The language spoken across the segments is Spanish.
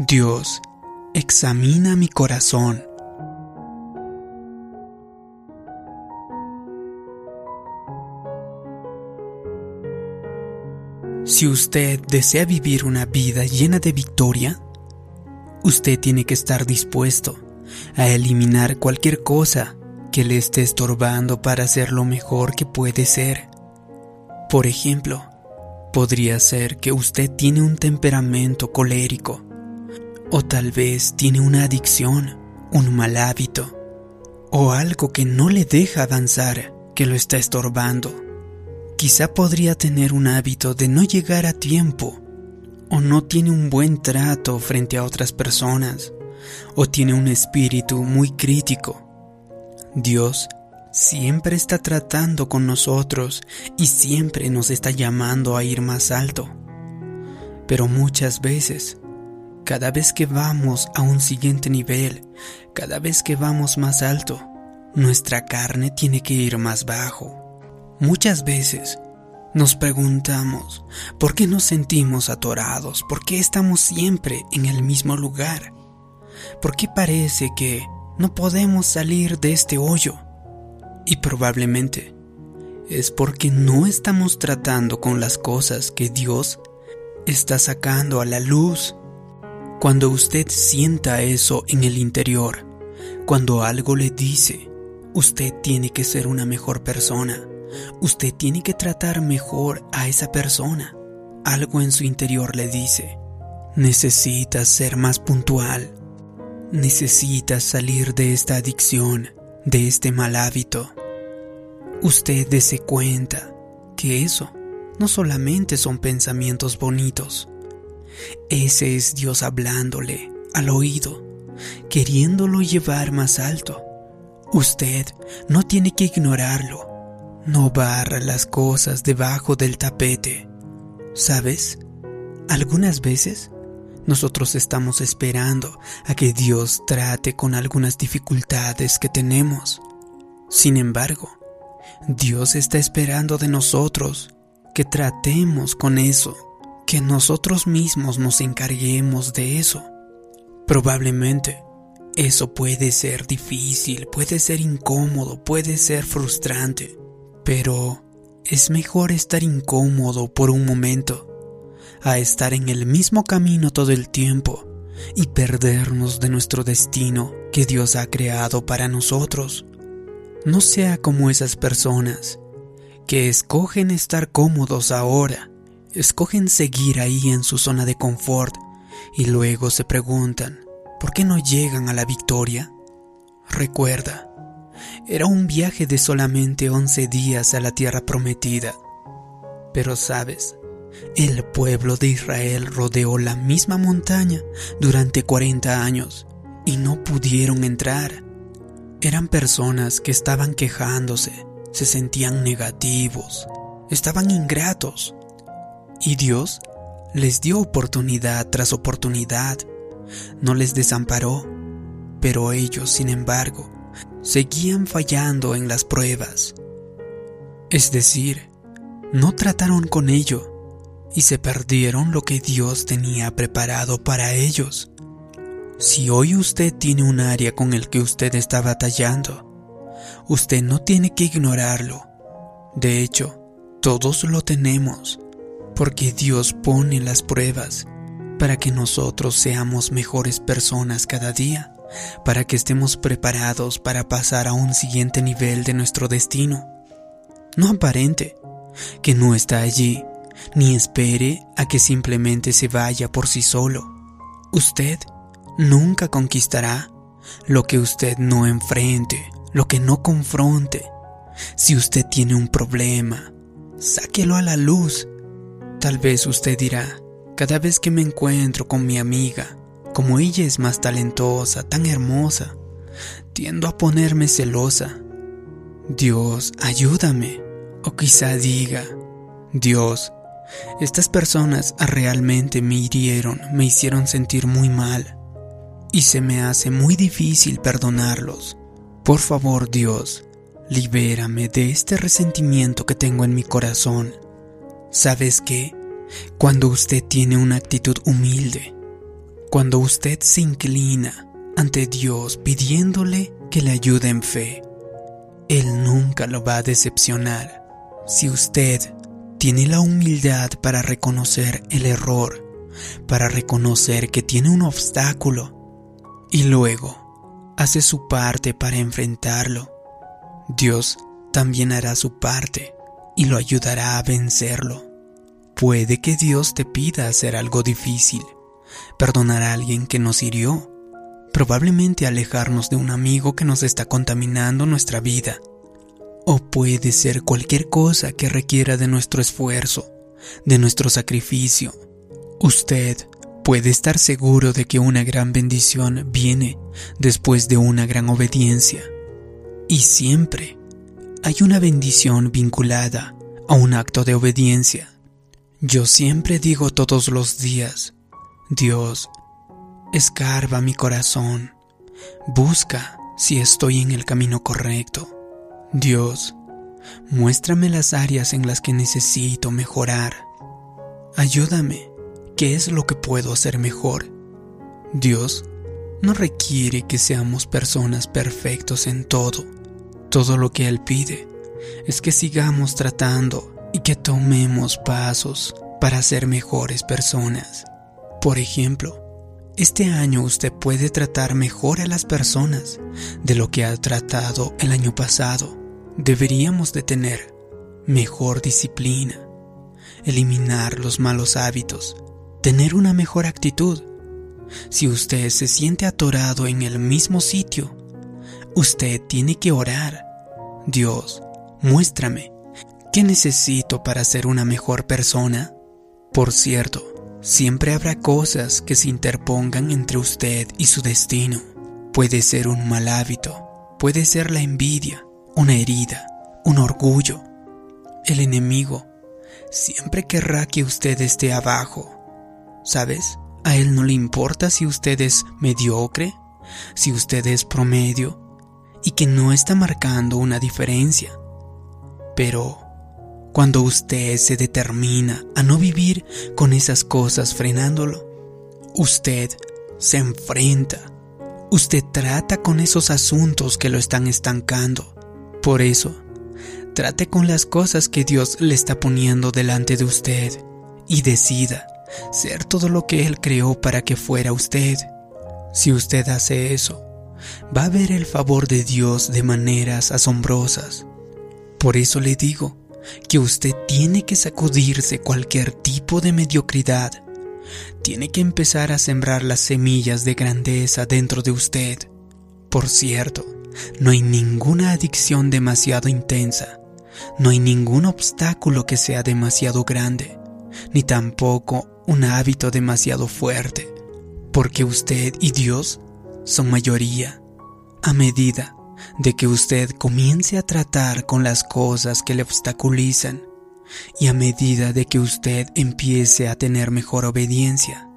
Dios, examina mi corazón. Si usted desea vivir una vida llena de victoria, usted tiene que estar dispuesto a eliminar cualquier cosa que le esté estorbando para ser lo mejor que puede ser. Por ejemplo, podría ser que usted tiene un temperamento colérico o tal vez tiene una adicción, un mal hábito, o algo que no le deja avanzar, que lo está estorbando. Quizá podría tener un hábito de no llegar a tiempo, o no tiene un buen trato frente a otras personas, o tiene un espíritu muy crítico. Dios siempre está tratando con nosotros y siempre nos está llamando a ir más alto. Pero muchas veces cada vez que vamos a un siguiente nivel, cada vez que vamos más alto, nuestra carne tiene que ir más bajo. Muchas veces nos preguntamos, ¿por qué nos sentimos atorados? ¿Por qué estamos siempre en el mismo lugar? ¿Por qué parece que no podemos salir de este hoyo? Y probablemente es porque no estamos tratando con las cosas que Dios está sacando a la luz cuando usted sienta eso en el interior, cuando algo le dice, usted tiene que ser una mejor persona, usted tiene que tratar mejor a esa persona, algo en su interior le dice, necesitas ser más puntual, necesitas salir de esta adicción, de este mal hábito. Usted dese cuenta que eso no solamente son pensamientos bonitos, ese es Dios hablándole al oído, queriéndolo llevar más alto. Usted no tiene que ignorarlo. No barra las cosas debajo del tapete. ¿Sabes? Algunas veces nosotros estamos esperando a que Dios trate con algunas dificultades que tenemos. Sin embargo, Dios está esperando de nosotros que tratemos con eso que nosotros mismos nos encarguemos de eso. Probablemente eso puede ser difícil, puede ser incómodo, puede ser frustrante, pero es mejor estar incómodo por un momento a estar en el mismo camino todo el tiempo y perdernos de nuestro destino que Dios ha creado para nosotros. No sea como esas personas que escogen estar cómodos ahora escogen seguir ahí en su zona de confort y luego se preguntan, ¿por qué no llegan a la victoria? Recuerda, era un viaje de solamente 11 días a la tierra prometida. Pero sabes, el pueblo de Israel rodeó la misma montaña durante 40 años y no pudieron entrar. Eran personas que estaban quejándose, se sentían negativos, estaban ingratos, y Dios les dio oportunidad tras oportunidad, no les desamparó, pero ellos, sin embargo, seguían fallando en las pruebas. Es decir, no trataron con ello y se perdieron lo que Dios tenía preparado para ellos. Si hoy usted tiene un área con el que usted está batallando, usted no tiene que ignorarlo. De hecho, todos lo tenemos porque Dios pone las pruebas para que nosotros seamos mejores personas cada día, para que estemos preparados para pasar a un siguiente nivel de nuestro destino. No aparente que no está allí, ni espere a que simplemente se vaya por sí solo. Usted nunca conquistará lo que usted no enfrente, lo que no confronte. Si usted tiene un problema, sáquelo a la luz Tal vez usted dirá, cada vez que me encuentro con mi amiga, como ella es más talentosa, tan hermosa, tiendo a ponerme celosa. Dios, ayúdame. O quizá diga, Dios, estas personas realmente me hirieron, me hicieron sentir muy mal, y se me hace muy difícil perdonarlos. Por favor, Dios, libérame de este resentimiento que tengo en mi corazón ¿Sabes qué? Cuando usted tiene una actitud humilde, Cuando usted se inclina ante Dios pidiéndole que le ayude en fe, Él nunca lo va a decepcionar. Si usted tiene la humildad para reconocer el error, para reconocer que tiene un obstáculo y luego hace su parte para enfrentarlo, Dios también hará su parte y lo ayudará a vencerlo. Puede que Dios te pida hacer algo difícil, perdonar a alguien que nos hirió, probablemente alejarnos de un amigo que nos está contaminando nuestra vida, o puede ser cualquier cosa que requiera de nuestro esfuerzo, de nuestro sacrificio. Usted puede estar seguro de que una gran bendición viene después de una gran obediencia. Y siempre hay una bendición vinculada a un acto de obediencia. Yo siempre digo todos los días, Dios, escarba mi corazón, busca si estoy en el camino correcto. Dios, muéstrame las áreas en las que necesito mejorar. Ayúdame, ¿qué es lo que puedo hacer mejor? Dios no requiere que seamos personas perfectos en todo. Todo lo que Él pide es que sigamos tratando y que tomemos pasos para ser mejores personas. Por ejemplo, este año usted puede tratar mejor a las personas de lo que ha tratado el año pasado. Deberíamos de tener mejor disciplina, eliminar los malos hábitos, tener una mejor actitud. Si usted se siente atorado en el mismo sitio, usted tiene que orar. Dios, muéstrame, ¿qué necesito para ser una mejor persona? Por cierto, Siempre habrá cosas que se interpongan entre usted y su destino. Puede ser un mal hábito, puede ser la envidia, una herida, un orgullo. El enemigo siempre querrá que usted esté abajo. ¿Sabes? A él no le importa si usted es mediocre, si usted es promedio y que no está marcando una diferencia. Pero cuando usted se determina a no vivir con esas cosas frenándolo, usted se enfrenta, usted trata con esos asuntos que lo están estancando. Por eso, trate con las cosas que Dios le está poniendo delante de usted y decida ser todo lo que Él creó para que fuera usted. Si usted hace eso, va a ver el favor de Dios de maneras asombrosas. Por eso le digo, que usted tiene que sacudirse cualquier tipo de mediocridad. Tiene que empezar a sembrar las semillas de grandeza dentro de usted. Por cierto, no hay ninguna adicción demasiado intensa, no hay ningún obstáculo que sea demasiado grande, ni tampoco un hábito demasiado fuerte, porque usted y Dios son mayoría. A medida de que usted comience a tratar con las cosas que le obstaculizan y a medida de que usted empiece a tener mejor obediencia,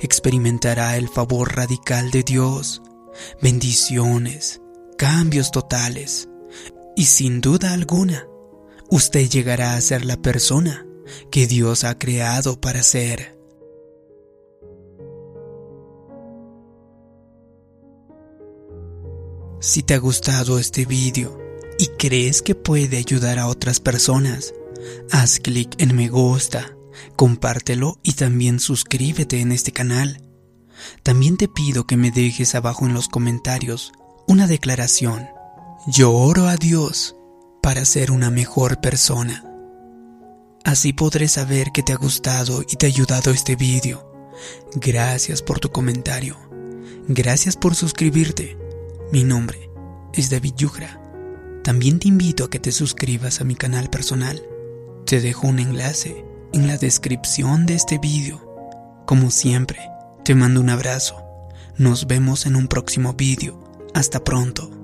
experimentará el favor radical de Dios, bendiciones, cambios totales y sin duda alguna, usted llegará a ser la persona que Dios ha creado para ser. Si te ha gustado este vídeo y crees que puede ayudar a otras personas, haz clic en me gusta, compártelo y también suscríbete en este canal. También te pido que me dejes abajo en los comentarios una declaración. Yo oro a Dios para ser una mejor persona. Así podré saber que te ha gustado y te ha ayudado este vídeo. Gracias por tu comentario. Gracias por suscribirte mi nombre es David Yugra. También te invito a que te suscribas a mi canal personal. Te dejo un enlace en la descripción de este vídeo. Como siempre, te mando un abrazo. Nos vemos en un próximo vídeo. Hasta pronto.